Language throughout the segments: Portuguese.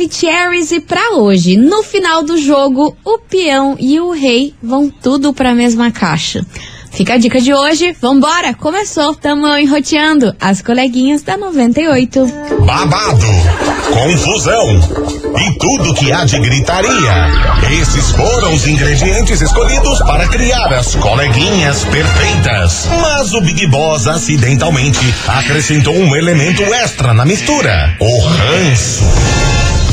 Maravicheries e pra hoje, no final do jogo, o peão e o rei vão tudo pra mesma caixa. Fica a dica de hoje, vambora, começou, tamo enroteando as coleguinhas da 98. Babado, confusão e tudo que há de gritaria. Esses foram os ingredientes escolhidos para criar as coleguinhas perfeitas. Mas o Big Boss acidentalmente acrescentou um elemento extra na mistura: o ranço.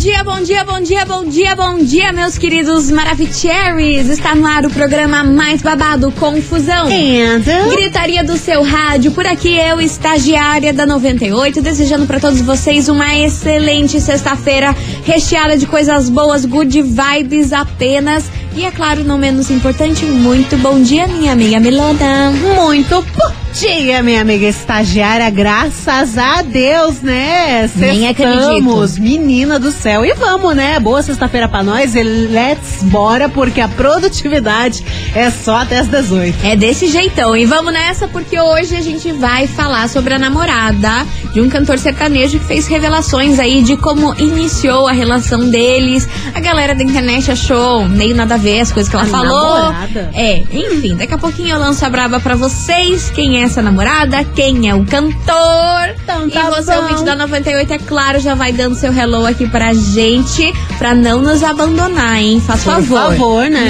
dia, bom dia, bom dia, bom dia, bom dia, meus queridos Maravicheries. Está no ar o programa mais babado, Confusão. And? Gritaria do seu rádio, por aqui eu, estagiária da 98, desejando para todos vocês uma excelente sexta-feira, recheada de coisas boas, good vibes apenas. E é claro, não menos importante, muito bom dia, minha amiga Milona. Muito bom dia, minha amiga estagiária. Graças a Deus, né? Nem Estamos, menina do céu. E vamos, né? Boa sexta-feira pra nós. E let's bora, porque a produtividade é só até as 18. É desse jeitão. E vamos nessa porque hoje a gente vai falar sobre a namorada de um cantor sertanejo que fez revelações aí de como iniciou a relação deles. A galera da internet achou meio nada a ver as coisas que ela A falou. namorada? É, enfim, daqui a pouquinho eu lanço a braba pra vocês. Quem é essa namorada? Quem é o cantor? Então e tá você, bom. ouvinte da 98, é claro, já vai dando seu hello aqui pra gente, pra não nos abandonar, hein? Faz Por favor. favor, né?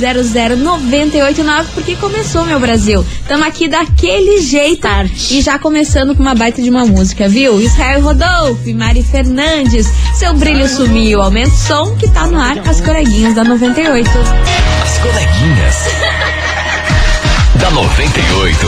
998900989, porque começou, meu Brasil. Tamo aqui daquele jeito. Start. E já começando com uma baita de uma música, viu? Israel Rodolfo e Mari Fernandes. Seu brilho sumiu. Aumenta o som que tá no ar com as coleguinhas da 98. As coleguinhas. Da 98.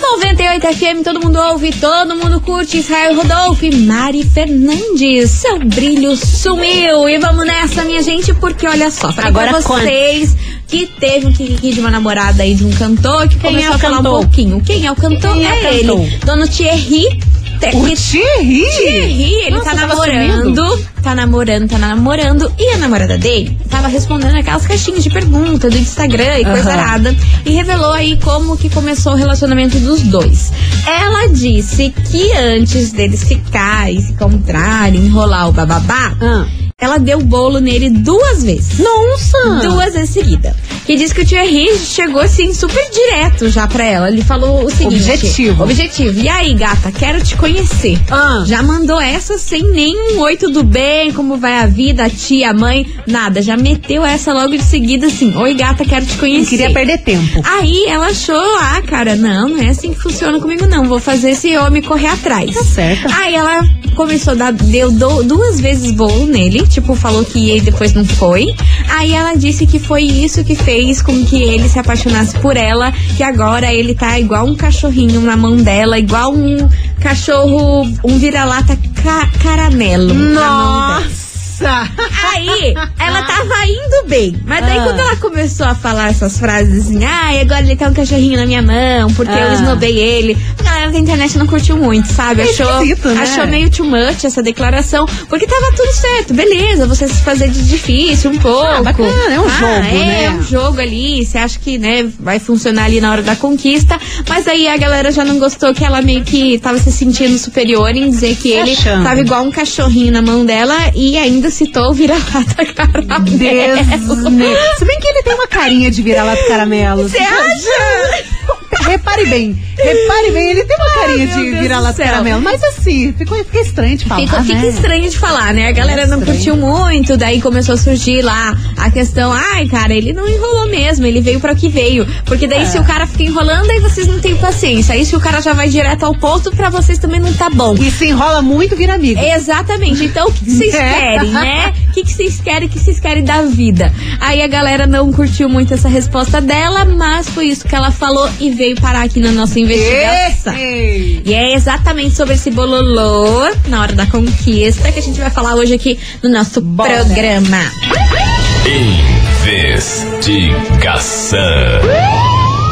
98 FM, todo mundo ouve, todo mundo curte. Israel Rodolfo e Mari Fernandes. Seu brilho sumiu. E vamos nessa, minha gente, porque olha só, pra Agora vocês que teve um kiki de uma namorada aí de um cantor que Quem começou é a falar cantor? um pouquinho. Quem é o cantor? Quem é é ele. cantor? Dono Thierry. Te- O Thierry? Thierry, ele Nossa, tá namorando, tá namorando, tá namorando. E a namorada dele tava respondendo aquelas caixinhas de pergunta do Instagram e coisa Aham. arada. E revelou aí como que começou o relacionamento dos dois. Ela disse que antes deles ficarem, se encontrarem, enrolar o bababá, Ah. Ela deu bolo nele duas vezes. Nossa! Duas vezes seguida. Que diz que o Thierry chegou assim super direto já pra ela. Ele falou o seguinte: Objetivo. Objetivo. E aí, gata, quero te conhecer. Ah. Já mandou essa sem nenhum oi, tudo bem? Como vai a vida, a tia, a mãe? Nada. Já meteu essa logo de seguida assim: Oi, gata, quero te Não conhecer. queria perder tempo. Aí ela achou, ah, cara, não, não é assim que funciona comigo, não. Vou fazer esse homem correr atrás. Tá certo. Aí ela começou a dar, deu do- duas vezes bolo nele, tipo, falou que ia e depois não foi. Aí ela disse que foi isso que fez com que ele se apaixonasse por ela, que agora ele tá igual um cachorrinho na mão dela, igual um cachorro, um vira-lata ca- caramelo. dela. Nossa! Aí, ela tava indo bem. Mas daí, Ah. quando ela começou a falar essas frases assim, ai, agora ele tá um cachorrinho na minha mão, porque eu Ah. esnobei ele. A galera da internet não curtiu muito, sabe? É achou, né? achou meio too much essa declaração. Porque tava tudo certo, beleza, você se fazer de difícil um pouco. Ah, bacana, é um jogo, é, né? É um jogo ali, você acha que, né, vai funcionar ali na hora da conquista. Mas aí a galera já não gostou que ela meio que tava se sentindo superior em dizer que ele achando. tava igual um cachorrinho na mão dela e ainda citou o vira-lata caramelo. Desne... Se bem que ele tem uma carinha de vira-lata caramelo. Você acha? Repare bem, repare bem, ele tem uma carinha meu de vira-lata caramelo. Mas assim, ficou, fica estranho de falar. Fica, fica né? estranho de falar, né? A galera É não curtiu muito, daí começou a surgir lá a questão, ai, cara, ele não enrolou mesmo, ele veio para o que veio. Porque daí É. se o cara fica enrolando, aí vocês não têm paciência. Aí se o cara já vai direto ao ponto, pra vocês também não tá bom. E se enrola muito, vira amigo. Exatamente. Então, o que vocês É. querem, né? O que que vocês querem, o que vocês querem da vida? Aí a galera não curtiu muito essa resposta dela, mas foi isso que ela falou e veio parar aqui na nossa investigação. E é exatamente sobre esse bololô na hora da conquista que a gente vai falar hoje aqui no nosso Bora. programa. Investigação.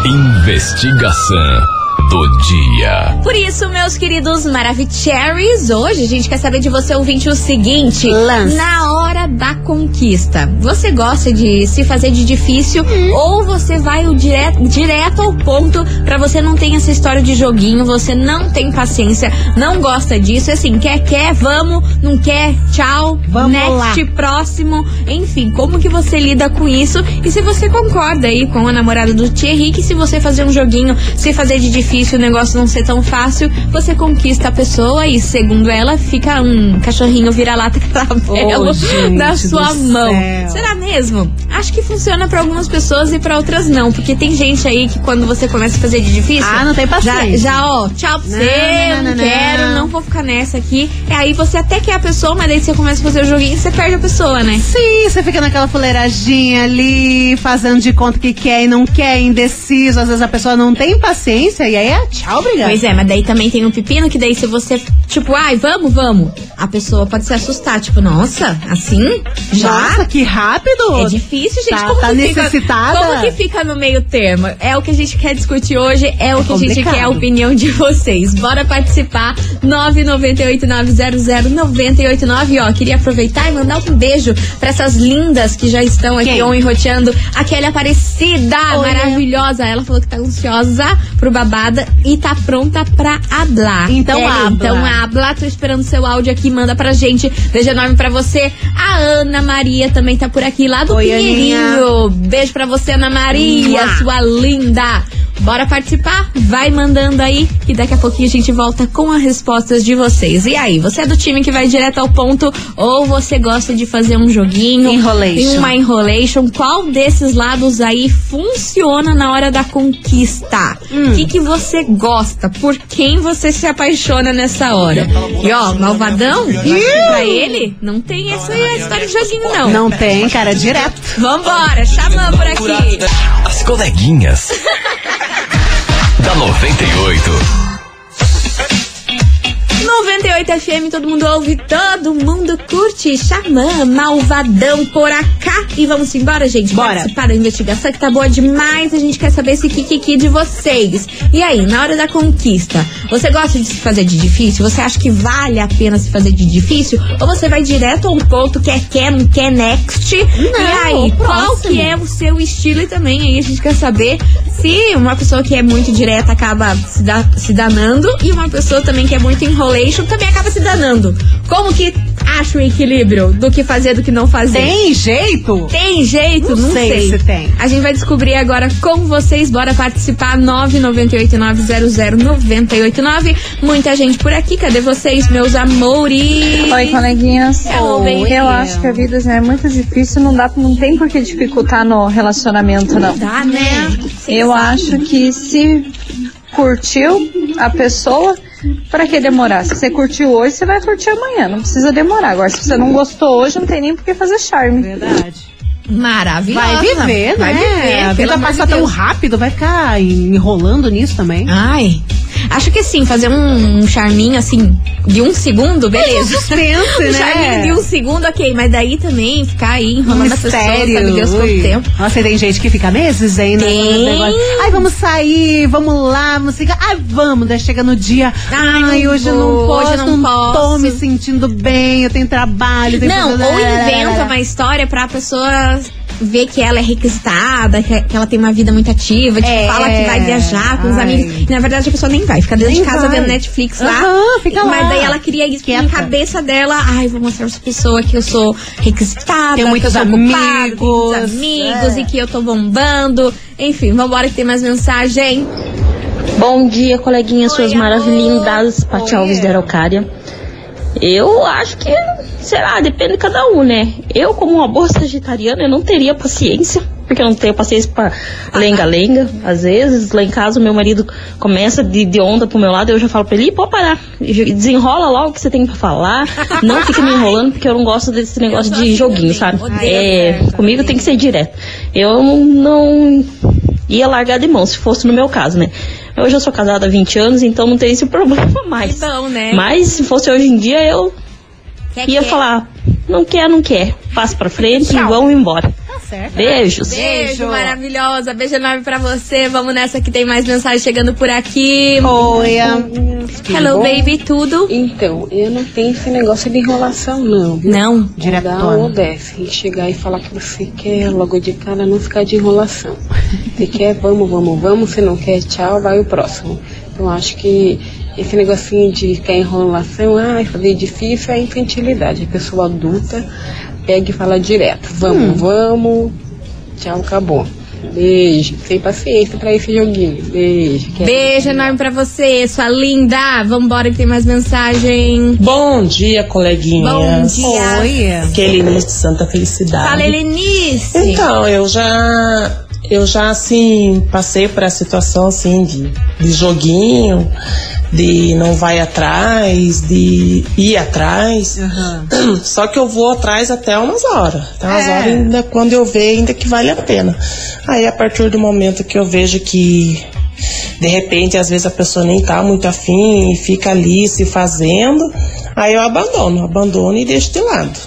Investigação do dia. Por isso, meus queridos Maravicheries, hoje a gente quer saber de você, ouvinte, o seguinte: Lance. na hora da conquista, você gosta de se fazer de difícil ou você vai o direto, direto ao ponto pra você não ter essa história de joguinho, você não tem paciência, não gosta disso, é assim, quer, quer, vamos, não quer, tchau, Vamos next, lá. próximo, enfim, como que você lida com isso e se você concorda aí com a namorada do Thierry que se você fazer um joguinho, se fazer de difícil, o negócio não ser tão fácil, você conquista a pessoa e segundo ela, fica um cachorrinho vira-lata caramelo gente na do sua mão. céu. Será mesmo? Acho que funciona pra algumas pessoas e pra outras não, porque tem gente aí que quando você começa a fazer de difícil, Ah, não tem já, paciência. já ó, tchau pra Não, você, não, não, não, quero, não. vou ficar nessa aqui. E aí você até quer a pessoa, mas daí você começa a fazer o joguinho e você perde a pessoa, né? Sim, você fica naquela fuleiradinha ali, fazendo de conta que quer e não quer, indeciso. Às vezes a pessoa não tem paciência e aí é tchau, obrigado. Pois é, mas daí também tem um pepino que daí se você, tipo, ai, vamos, vamos, a pessoa pode se assustar, tipo, nossa, assim? Já? Nossa, que rápido! É difícil, gente. Tá- como tá que necessitada? Fica, como que fica no meio termo? É o que a gente quer discutir hoje, é o que a gente quer a opinião de vocês. Bora participar. 998-900-989. Ó, queria aproveitar e mandar um beijo pra essas lindas que já estão aqui on enroteando. A Kelly Aparecida, maravilhosa. Ela falou que tá ansiosa pro babada e tá pronta pra hablar. Então Kelly, habla. Então habla. Tô esperando seu áudio aqui. Manda pra gente. Beijo enorme pra você. A Ana Maria também tá por aqui, lá do Oi, Pinheirinho. Beijo pra você, Ana Maria, Mua. sua linda. Bora participar? Vai mandando aí que daqui a pouquinho a gente volta com as respostas de vocês. E aí, você é do time que vai direto ao ponto ou você gosta de fazer um joguinho? Enrolation. Uma enrolation. Qual desses lados aí funciona na hora da conquista? Hum. O que, que você gosta? Por quem você se apaixona nessa hora? E ó, malvadão, pra ele, não tem essa aí, história de joguinho, não. Não tem, cara, direto. Vambora, chamando por aqui. As coleguinhas. da 98. 98 FM, todo mundo ouve, todo mundo curte. Xamã, malvadão por acá. E vamos embora, gente. Bora. Participar da investigação que tá boa demais. A gente quer saber esse kikiki de vocês. E aí, na hora da conquista, você gosta de se fazer de difícil? Você acha que vale a pena se fazer de difícil? Ou você vai direto ao ponto, quer, quer, não quer, next? e aí, qual que é o seu estilo? E também aí a gente quer saber se uma pessoa que é muito direta acaba se, da- se danando e uma pessoa também que é muito enrolation também acaba se danando. Como que acha o equilíbrio do que fazer do que não fazer? Tem jeito? Tem jeito? Não Não, sei se tem. A gente vai descobrir agora com vocês. Bora participar. 998900989. Muita gente por aqui. Cadê vocês, meus amores? Oi, coleguinhas. Oi. Eu acho que a vida já é muito difícil, não dá, não tem por que dificultar no relacionamento, não. Tá, né? Eu acho que se curtiu a pessoa, pra que demorar? Se você curtiu hoje, você vai curtir amanhã, não precisa demorar. Agora, se você não gostou hoje, não tem nem por que fazer charme. Verdade. Maravilhosa. Vai viver, Vai né? viver, a pelo vida amor passa de tão rápido, vai ficar enrolando nisso também. Ai. Acho que sim, fazer um, um charminho assim de um segundo, beleza. Suspense, Um charminho de né? um segundo, ok. Mas daí também ficar aí enrolando a pessoa, sabe Deus quanto tempo. Nossa, tem gente que fica meses aí, né? Negócio. Ai, vamos sair, vamos lá, vamos ficar. Ai, vamos. Daí chega no dia. Ai, não hoje eu não posso, hoje eu não tô posso." me sentindo bem, eu tenho trabalho. Tenho Não, ou inventa uma história pra pessoa ver que ela é requisitada, que, ela tem uma vida muito ativa, tipo, É. fala que vai viajar com os Ai. amigos. E na verdade a pessoa nem vai, fica dentro Nem de casa vai. vendo Netflix lá. Aham, fica lá. Mas daí ela cria isso Quieta. na cabeça dela. Ai, vou mostrar pra essa pessoa que eu sou requisitada, Tenho muitos que eu sou ocupada, tenho amigos, muitos amigos é. e que eu tô bombando. Enfim, vambora que tem mais mensagem. Bom dia, coleguinhas, suas maravilhindas, Paty. Alves da Araucária. Eu acho que, sei lá, depende de cada um, né? Eu, como uma boa sagitariana, eu não teria paciência, porque eu não tenho paciência pra lenga-lenga. Às vezes, lá em casa, o meu marido começa de, de onda pro meu lado, eu já falo pra ele, pode parar, desenrola logo o que você tem pra falar, não fica me enrolando, porque eu não gosto desse negócio de joguinho, sabe? É, comigo tem que ser direto. Eu não ia largar de mão, se fosse no meu caso, né? Hoje eu sou casada há 20 anos, então não teria esse problema mais. Que bom, né? Mas se fosse hoje em dia, eu Quer, ia quer. falar, não quer, não quer. Passa pra frente e vamos embora. Tá certo. Beijos. Beijo, maravilhosa. Beijo enorme pra você. Vamos nessa que tem mais mensagem chegando por aqui. Oi. Hello, baby, tudo? Então, eu não tenho esse negócio de enrolação, não. viu? Não. Dá Diretona. ou desce. E chegar e falar que você quer logo de cara, não ficar de enrolação. Se quer, vamos, vamos, vamos. Se não quer, tchau, vai o próximo. Então, acho que esse negocinho de ficar em enrolação, ah, fazer difícil é infantilidade. A pessoa adulta pega e fala direto: vamos, vamos, tchau, acabou. Beijo. Sem paciência pra esse joguinho. Beijo. Quero- Beijo enorme pra você, sua linda. Vambora que tem mais mensagem. Bom dia, coleguinhas. Bom dia. Oi. Que é Helenice de Santa Felicidade. Fala, Helenice. Então, eu já. Eu já, assim, passei por a situação, assim, de, de joguinho, de não vai atrás, de ir atrás. Só que eu vou atrás até umas horas. Até umas É. horas, ainda, quando eu ver, ainda que vale a pena. Aí, a partir do momento que eu vejo que de repente, às vezes a pessoa nem tá muito afim e fica ali se fazendo, aí eu abandono, abandono e deixo de lado.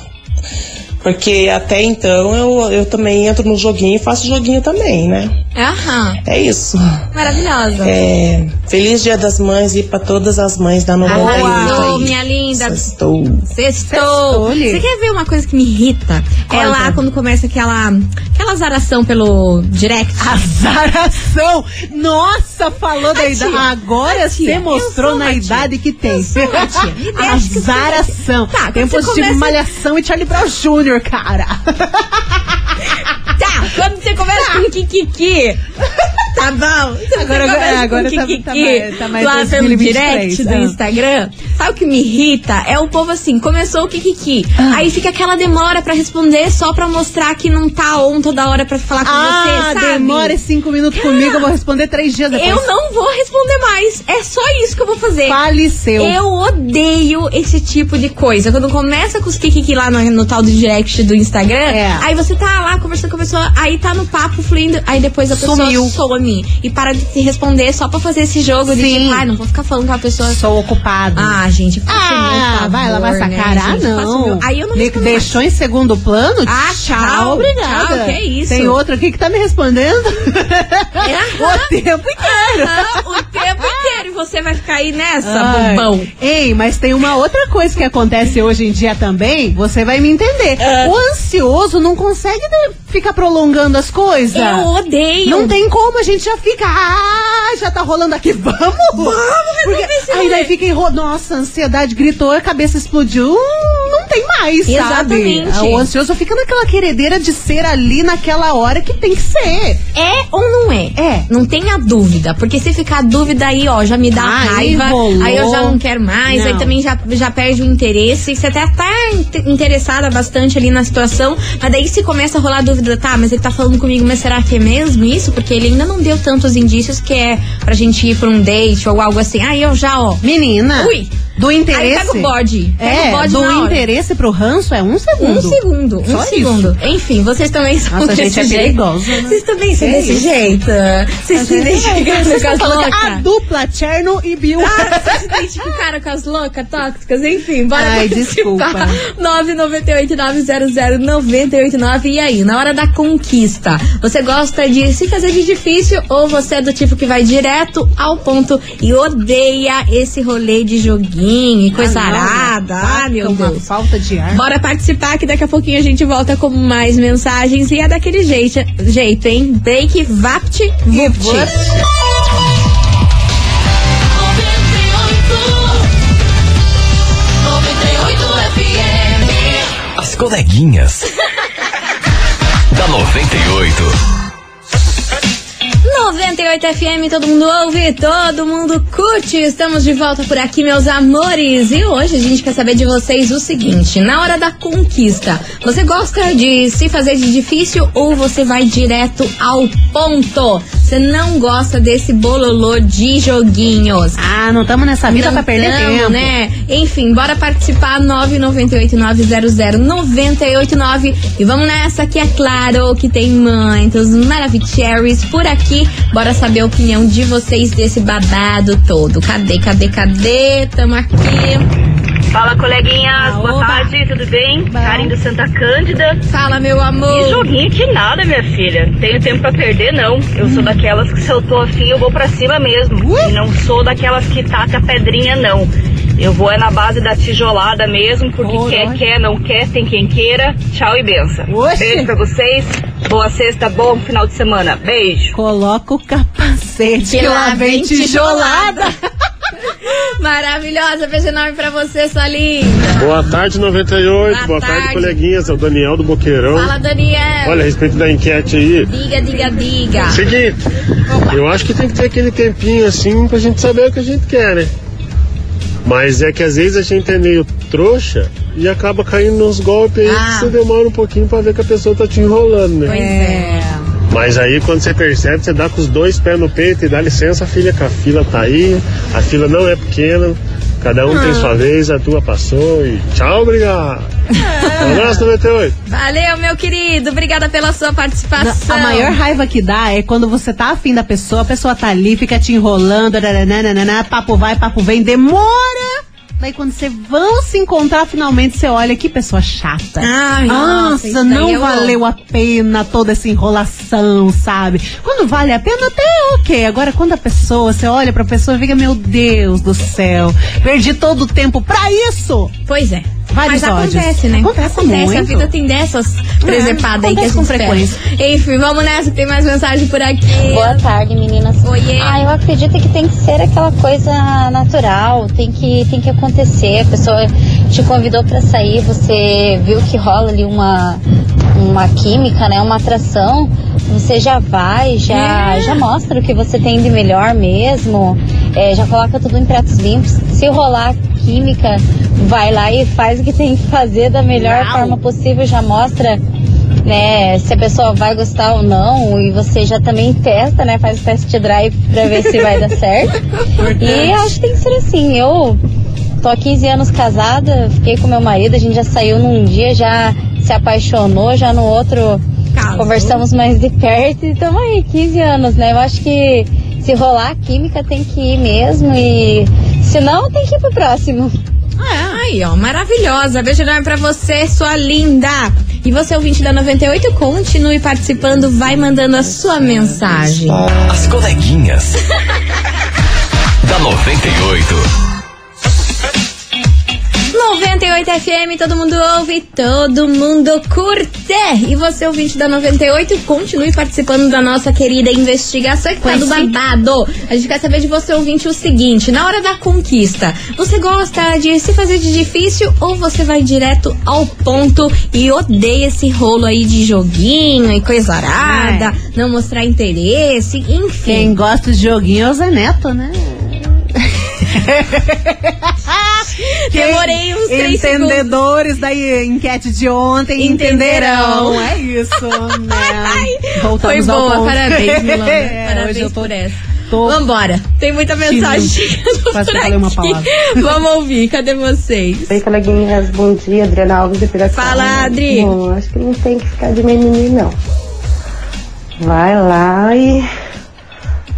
Porque até então eu, eu também entro no joguinho e faço joguinho também, né? Aham. É isso. Maravilhosa. É, feliz Dia das Mães e para todas as mães da 98 Arrasou, minha linda. Sextou. Sextou. Você quer ver uma coisa que me irrita? É lá quando começa aquela, aquela zaração pelo direct. Azaração! Nossa, falou da idade. Agora você mostrou na idade que tem. Azaração. Tá, você de começa- Malhação e Charlie Brown Jr., cara. Tá, quando você começa com Kikiki. Tá bom. Você Agora- agora com tá- tá mais- tá mais lá pelo 2023, direct do ah. Instagram. Sabe o que me irrita? É o povo assim, começou o Kikiki. Aí fica aquela demora pra responder só pra mostrar que não tá on toda hora pra falar com Ah, você, sabe? demora cinco minutos comigo, eu vou responder três dias depois. Eu não vou responder mais. É só isso que eu vou fazer. Faleceu. Eu odeio esse tipo de coisa. Quando começa com os kikiki lá no, no tal do direct do Instagram, É. aí você tá lá conversando com a pessoa, aí tá no papo fluindo, aí depois a pessoa Sumiu. some e para de te responder só pra fazer esse jogo de Sim. tipo, ai, não vou ficar falando com a pessoa. Sou ocupado. Ah, gente, Ah, favor, vai lavar essa né, cara? Ah, não. Aí eu não respondo deixou em segundo plano? Ah, tchau, obrigada. tchau, que isso. Tem outro aqui que tá me respondendo Aham. o tempo inteiro. Aham, o tempo inteiro e você vai ficar aí nessa, Ai. bobão. Ei, mas tem uma outra coisa que acontece hoje em dia também, você vai me entender. Ah. O ansioso não consegue ficar prolongando as coisas. Eu odeio. Não tem como, a gente já fica. Ah, já tá rolando aqui, vamos! Vamos esse Aí daí fica enro... Nossa, a ansiedade gritou, a cabeça explodiu. hum, tem mais, Exatamente. sabe? O ansioso fica naquela queredeira de ser ali naquela hora que tem que ser. É ou não é? É. Não tenha dúvida. Porque se ficar dúvida aí, ó, já me dá Ah, raiva. enrolou. Aí eu já não quero mais. Aí Não. também já, já perde o interesse. Você até tá inte- interessada bastante ali na situação. Mas daí se começa a rolar dúvida, tá, mas ele tá falando comigo, mas será que é mesmo isso? Porque ele ainda não deu tantos indícios que é pra gente ir pra um date ou algo assim. Aí eu já, ó. Menina, Ui. Do interesse. Aí pega o bode. Pega É, o bode do interesse pro ranço é um segundo. Um segundo, Só um isso. segundo. Enfim, vocês também são Nossa, desse gente, é jeito. perigosa, né? Vocês também são Que desse isso? jeito. Vocês se identificam Vocês com as que a loucas. dupla Cherno e Bill. Ah, vocês se identificaram com as loucas tóxicas? Enfim, bora Ai, participar. desculpa. 998-900-989. E aí, na hora da conquista, você gosta de se fazer de difícil ou você é do tipo que vai direto ao ponto e odeia esse rolê de joguinho e coisa Ah, não, arada? Ah, meu uma Deus. falta de ar. Bora participar que daqui a pouquinho a gente volta com mais mensagens e é daquele jeito, jeito hein? Break, vapt, vupt. As coleguinhas. da 98. 98 FM, todo mundo ouve, todo mundo curte. Estamos de volta por aqui, meus amores. E hoje a gente quer saber de vocês o seguinte: na hora da conquista, você gosta de se fazer de difícil ou você vai direto ao ponto? Você não gosta desse bololô de joguinhos? Ah, não estamos nessa vida Não pra perder tamo, tempo. né? Enfim, bora participar 998900989 e vamos nessa que é claro que tem muitos Maravicheries por aqui. Bora saber a opinião de vocês desse babado todo. Cadê, cadê, cadê? Tamo aqui. Fala, coleguinhas. Boa Oba. tarde, tudo bem? Karen do Santa Cândida. Fala, meu amor. joguinho que nada, minha filha. Tenho tempo pra perder, não. Eu sou daquelas que se eu tô afim, eu vou pra cima mesmo. E não sou daquelas que taca pedrinha, não. Eu vou é na base da tijolada mesmo, porque Oh, quer, nóis. quer, não quer, tem quem queira. Tchau e benção. Beijo pra vocês. Boa sexta, bom final de semana. Beijo. Coloca o capacete Que que lá vem vem tijolada. Maravilhosa, beijo enorme pra você, sua linda. Boa tarde, 98. Boa Boa, tarde. tarde. coleguinhas. É o Daniel do Boqueirão. Fala, Daniel. Olha, a respeito da enquete aí. Diga, diga, diga. Seguinte, eu acho que tem que ter aquele tempinho assim pra gente saber o que a gente quer, né? Mas é que às vezes a gente é meio trouxa e acaba caindo nos golpes aí Ah. que você demora um pouquinho pra ver que a pessoa tá te enrolando, né? Pois é. Mas aí quando você percebe, você dá com os dois pés no peito e dá licença, filha, que a fila tá aí, a fila não é pequena, cada um Ah. tem sua vez, a tua passou e tchau, obrigado. Um abraço, 98. Valeu, meu querido. Obrigada pela sua participação. A maior raiva que dá é quando você tá afim da pessoa, a pessoa tá ali, fica te enrolando, nananana, papo vai, papo vem, demora. Daí quando você vão se encontrar finalmente, você olha que pessoa chata. Ai, nossa, nossa, não eu valeu a pena toda essa enrolação, sabe? Quando vale a pena, até ok. Agora, quando a pessoa, você olha pra pessoa e fica, meu Deus do céu, perdi todo o tempo pra isso! Pois é. Vários Mas ódios. acontece, né? Acontece a muito. vida tem dessas presepadas aí que a acontece gente com frequência. Enfim, vamos nessa, tem mais mensagem por aqui. Boa tarde, meninas. Oiê. Ah, eu acredito que tem que ser aquela coisa natural, tem que, tem que acontecer. A pessoa te convidou pra sair, você viu que rola ali uma, uma química, né? Uma atração. Você já vai, já, É. já mostra o que você tem de melhor mesmo. é, já coloca tudo em pratos limpos. Se rolar química, vai lá e faz o que tem que fazer da melhor Uau. forma possível, já mostra né, se a pessoa vai gostar ou não, e você já também testa, né, faz o test drive pra ver se vai dar certo. E acho que tem que ser assim, eu tô há 15 anos casada, fiquei com meu marido, a gente já saiu num dia, já se apaixonou, já no outro Casou. conversamos mais de perto e estamos aí, 15 anos, né, eu acho que se rolar a química tem que ir mesmo e se não, tem que ir pro próximo. Ah, aí, ó, maravilhosa. Beijo enorme pra você, sua linda. E você, ouvinte da 98, continue participando, vai mandando a sua mensagem. As coleguinhas. da 98. 98 FM, todo mundo ouve, todo mundo curte. E você, ouvinte da 98, continue participando da nossa querida investigação que tá do babado. A gente quer saber de você, ouvinte, o seguinte: na hora da conquista, você gosta de se fazer de difícil ou você vai direto ao ponto e odeia esse rolo aí de joguinho e coisa arada, não mostrar interesse, enfim. Quem gosta de joguinho é o Zé Neto, né? Demorei uns três segundos. Entendedores da enquete de ontem Entenderão. entenderão. É isso, né? Foi Voltamos ao boa, parabéns, Milana. É, hoje parabéns eu tô- por essa. tô Vambora. Tem muita mensagem chegando por uma aqui. palavra. Vamos ouvir. Cadê vocês? Oi, coleguinhas, bom dia, Adriana Alves de Piracicaba. Fala, Adri. Bom, acho que não tem que ficar de mimimi, não. Vai lá e,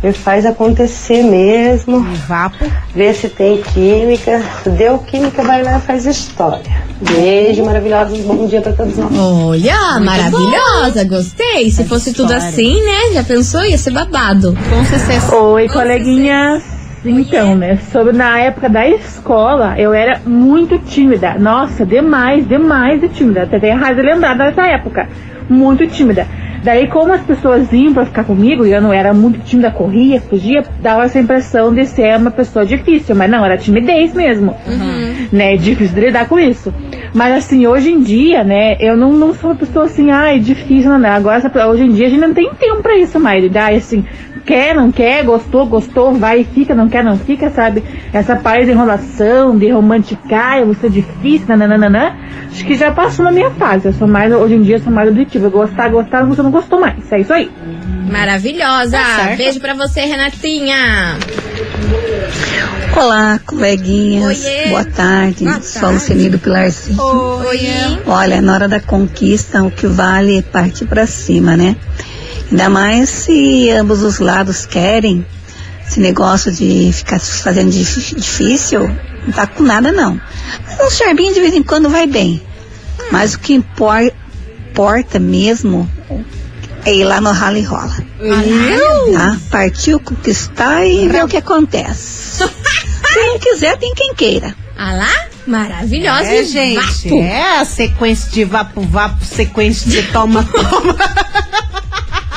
e faz acontecer mesmo. Vapo. Vê se tem química. Deu química, vai lá e faz história. Beijo, maravilhosos, bom dia pra todos nós. Olha, maravilhosa. Gostei. Se fosse tudo história. assim, né? Já pensou? Ia ser babado. Com sucesso. Oi, coleguinhas. Então, né, sobre na época da escola, eu era muito tímida. Nossa, demais, demais de tímida. Até tem a raiz lembrada dessa época. Muito tímida. Daí, como as pessoas vinham pra ficar comigo, e eu não era muito tímida, corria, fugia, dava essa impressão de ser uma pessoa difícil. Mas não, era timidez mesmo. Né, difícil de lidar com isso. Mas assim, hoje em dia, né, eu não, não sou uma pessoa assim, ai, difícil, não, não. Agora, hoje em dia, a gente não tem tempo pra isso mais. Ai, assim, quer, não quer, gostou, gostou, vai e fica, não quer, não fica, sabe? Essa parte de enrolação, de romanticar, eu sou difícil, nananana. Acho que já passou na minha fase. Eu sou mais, hoje em dia, eu sou mais objetiva. Gostar, gostar, você não gostou mais. É isso aí. Maravilhosa. Tá. Beijo pra você, Renatinha. Olá, coleguinhas. Oiê. Boa tarde. Boa Sou tarde. Lucini do Pilarci. Oi. Olha, na hora da conquista, o que vale é partir pra cima, né? Ainda mais se ambos os lados querem. Esse negócio de ficar se fazendo dif- difícil, Não tá com nada, não. Mas um charminho de vez em quando vai bem. Mas o que impor- importa mesmo é ir lá no rala e rola. Tá? Partiu conquistar e ver o que acontece. Se não quiser, tem quem queira. Ah lá? Maravilhosa. É, gente, vapo. é a sequência de vapo-vapo, sequência de toma-toma.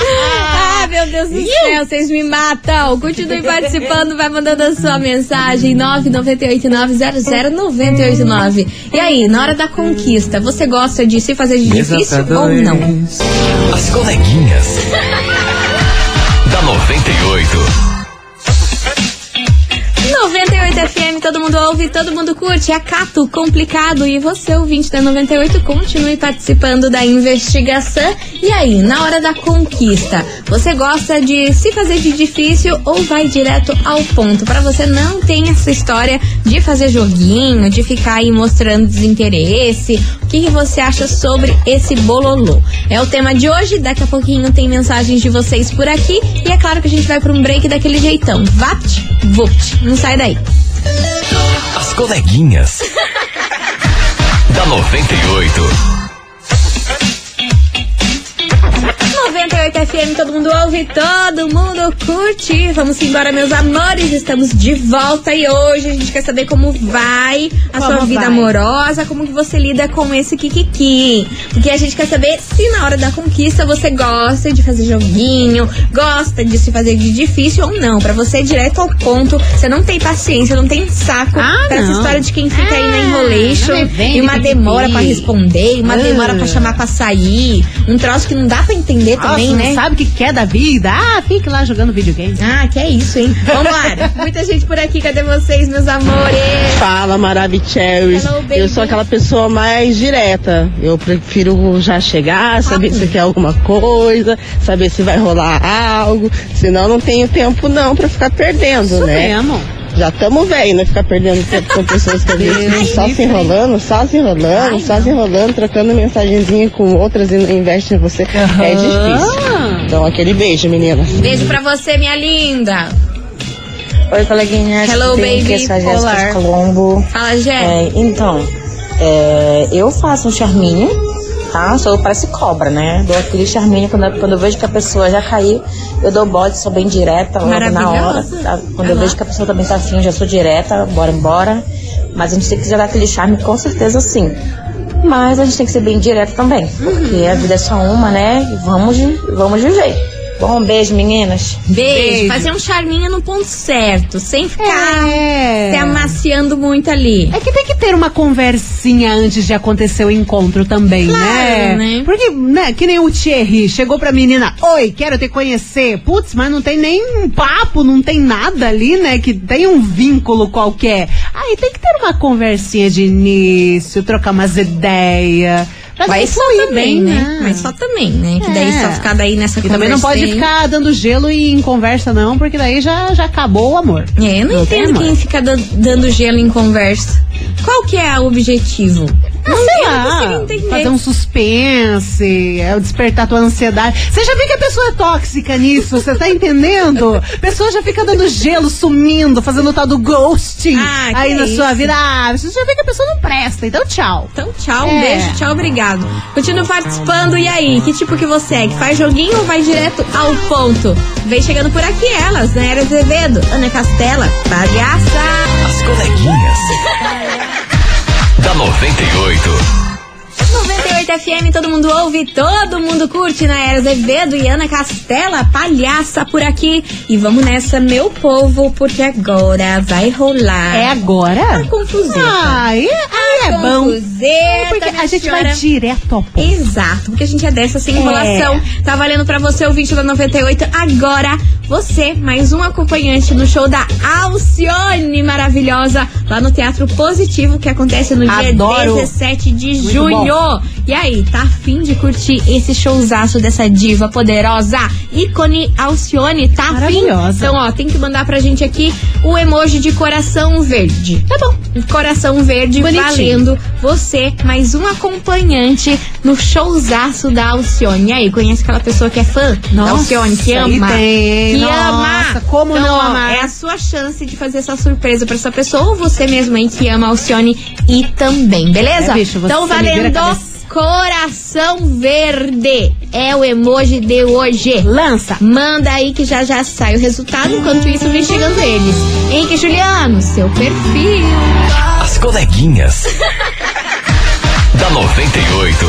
Ah, meu Deus do céu, vocês me matam. Continue participando, vai mandando a sua mensagem 998900989. E aí, na hora da conquista, você gosta de se fazer de difícil ou não? As coleguinhas. da 98. 98 FM, todo mundo ouve, todo mundo curte. É Cato complicado. E você, ouvinte da 98, continue participando da investigação. E aí, na hora da conquista, você gosta de se fazer de difícil ou vai direto ao ponto? Pra você não ter essa história de fazer joguinho, de ficar aí mostrando desinteresse. O que, que você acha sobre esse bololô? É o tema de hoje. Daqui a pouquinho tem mensagens de vocês por aqui. E é claro que a gente vai pra um break daquele jeitão. Vapt, vupt. Não sai daí. As coleguinhas. da 98. 98 FM, todo mundo ouve, todo mundo curte. Vamos embora, meus amores. Estamos de volta e hoje a gente quer saber como vai a Como sua vida vai? amorosa, como que você lida com esse kikiki. Porque a gente quer saber se na hora da conquista você gosta de fazer joguinho, gosta de se fazer de difícil ou não. Pra você ir direto ao ponto, você não tem paciência, não tem saco Ah, pra essa não. história de quem fica aí na Ah, enrolation vem e uma demora pra responder, uma Ah. demora pra chamar pra sair, um troço que não dá pra entender também, Nossa, né? não sabe o que quer da vida? Ah, fique lá jogando videogame. Ah, que é isso, hein? Vambora! Muita gente por aqui, cadê vocês, meus amores? Fala, baby. Eu sou aquela pessoa mais direta. Eu prefiro já chegar, saber se quer alguma coisa, saber se vai rolar algo. Senão não tenho tempo não pra ficar perdendo, Isso né? mesmo. Já estamos velho, né? Ficar perdendo tempo com pessoas que às vezes só se enrolando, só se enrolando, só se enrolando, trocando mensagenzinha com outras e investem em você. É difícil. Então, aquele beijo, menina. Beijo pra você, minha linda. Oi, coleguinhas. Hello, bem? baby. Aqui é a Jéssica Colombo. Fala, Jé. É, então, é, eu faço um charminho, tá? Sou parece cobra, né? Dou aquele charminho quando, eu- quando eu vejo que a pessoa já caiu, eu dou bode, sou bem direta logo na hora. Tá? Quando eu Aham. vejo que a pessoa também tá afim, eu já sou direta, bora embora. Mas a gente tem que jogar aquele charme, com certeza sim. Mas a gente tem que ser bem direto também, porque a vida é só uma, né? E vamos, vamos viver. Bom, beijo, meninas. Beijo. Fazer um charminho no ponto certo, sem ficar É. se amaciando muito ali. É que tem que ter uma conversinha antes de acontecer o encontro também, Claro, né? né? Porque, né, que nem o Thierry chegou pra menina, oi, quero te conhecer. Putz, mas não tem nem um papo, não tem nada ali, né? Que tem um vínculo qualquer. Aí tem que ter uma conversinha de início, trocar umas ideias. Pra Mas só fluir também, né? Mas só também, né? Que daí É. só ficar daí nessa E também não pode ficar dando gelo e em conversa, não, porque daí já, já acabou o amor. É, eu não, Não entendo quem fica dan- dando gelo em conversa. Qual que é o objetivo? Sei lá, fazer um suspense, é o despertar tua ansiedade. Você já viu que a pessoa é tóxica nisso, você tá entendendo? A pessoa já fica dando gelo, sumindo, fazendo o tal do ghosting Ah, aí na isso. sua vida. Ah, você já vê que a pessoa não presta, então tchau. Então, tchau, um É. beijo, tchau, obrigado. Continua participando, e aí? Que tipo que você é? Que faz joguinho ou vai direto ao ponto? Vem chegando por aqui elas, né? Era Azevedo, Ana Castela, palhaça. As coleguinhas. da 98. 98 FM, todo mundo ouve, todo mundo curte na Era Azevedo e Ana Castela, palhaça por aqui. E vamos nessa, meu povo, porque agora vai rolar. É agora? A confuseta. Ai, ai, é bom. É porque a minha gente senhora. vai direto ao ponto. Exato, porque a gente é dessa sem É. enrolação. Tá valendo pra você, ouvinte da 98. Agora, você, mais um acompanhante no show da Alcione maravilhosa, lá no Teatro Positivo, que acontece no dia Adoro. 17 de Muito junho. bom. E aí, tá afim de curtir esse showzaço dessa diva poderosa, ícone Alcione? Tá afim? Então, ó, tem que mandar pra gente aqui o emoji de coração verde. Tá bom. Coração verde Bonitinho. Você mais um acompanhante no showzaço da Alcione. E aí, conhece aquela pessoa que é fã da Alcione, que ama? tem, que nossa, ama! como Então, não amar? É a sua chance de fazer essa surpresa pra essa pessoa ou você mesmo aí que ama a Alcione e também, beleza? É, bicho, então valendo coração verde. É o emoji de hoje. Lança. Manda aí que já já sai o resultado. Enquanto isso, vem chegando eles. Henrique Juliano, seu perfil. As coleguinhas. da 98.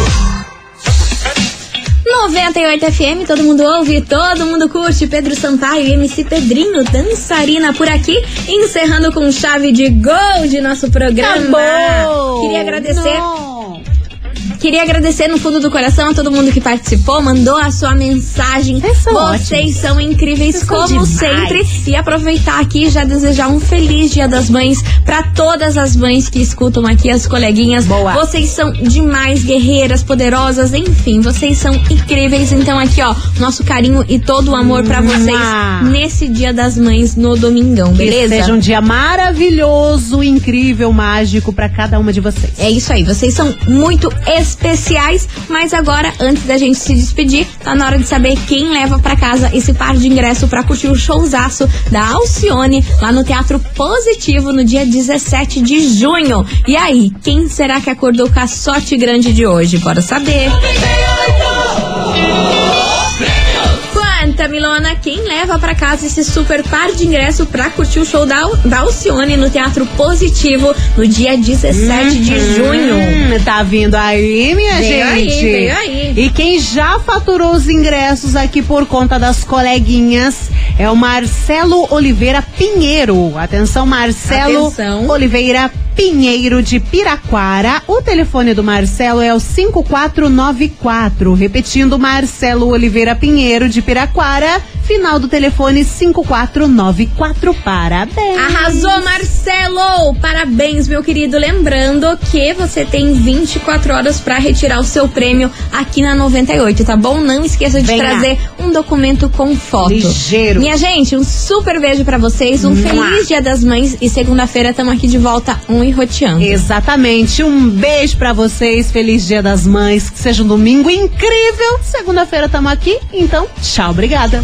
98 FM, todo mundo ouve, todo mundo curte. Pedro Sampaio e MC Pedrinho, dançarina por aqui, encerrando com chave de gol de nosso programa. Acabou! Queria agradecer. Não. Queria agradecer no fundo do coração a todo mundo que participou, mandou a sua mensagem. Vocês são Vocês ótimos. são incríveis Vocês são como demais. sempre. E aproveitar aqui e já desejar um feliz Dia das Mães pra todas as mães que escutam aqui as coleguinhas. Boa. Vocês são demais, guerreiras, poderosas, enfim, vocês são incríveis. Então aqui, ó, nosso carinho e todo o amor pra vocês nesse Dia das Mães no domingão, Que beleza? seja um dia maravilhoso, incrível, mágico pra cada uma de vocês. É isso aí, vocês são muito especiais, mas agora, antes da gente se despedir, tá na hora de saber quem leva pra casa esse par de ingresso pra curtir o showzaço da Alcione lá no Teatro Positivo no dia 17 de junho. E aí, quem será que acordou com a sorte grande de hoje? Bora saber. Quanta, Milona, quem leva pra casa esse super par de ingresso pra curtir o show da, da Alcione no Teatro Positivo no dia 17 de junho? Hum, tá vindo aí, minha Veio aí, gente. veio aí. E quem já faturou os ingressos aqui por conta das coleguinhas é o Marcelo Oliveira Pinheiro. Atenção, Marcelo Atenção. Oliveira Pinheiro de Piraquara. O telefone do Marcelo é o 5494. Repetindo, Marcelo Oliveira Pinheiro de Piraquara. Final do telefone 5494. Parabéns. Arrasou, Marcelo! Parabéns, meu querido. Lembrando que você tem 24 horas pra retirar o seu prêmio aqui na 98, tá bom? Não esqueça de Venha. trazer um documento com foto. Ligeiro. Minha gente, um super beijo pra vocês, um Mua. feliz Dia das Mães e segunda-feira estamos aqui de volta um e roteando. Exatamente. Um beijo pra vocês. Feliz Dia das Mães. Que seja um domingo incrível. Segunda-feira tamo aqui. Então, tchau, obrigada.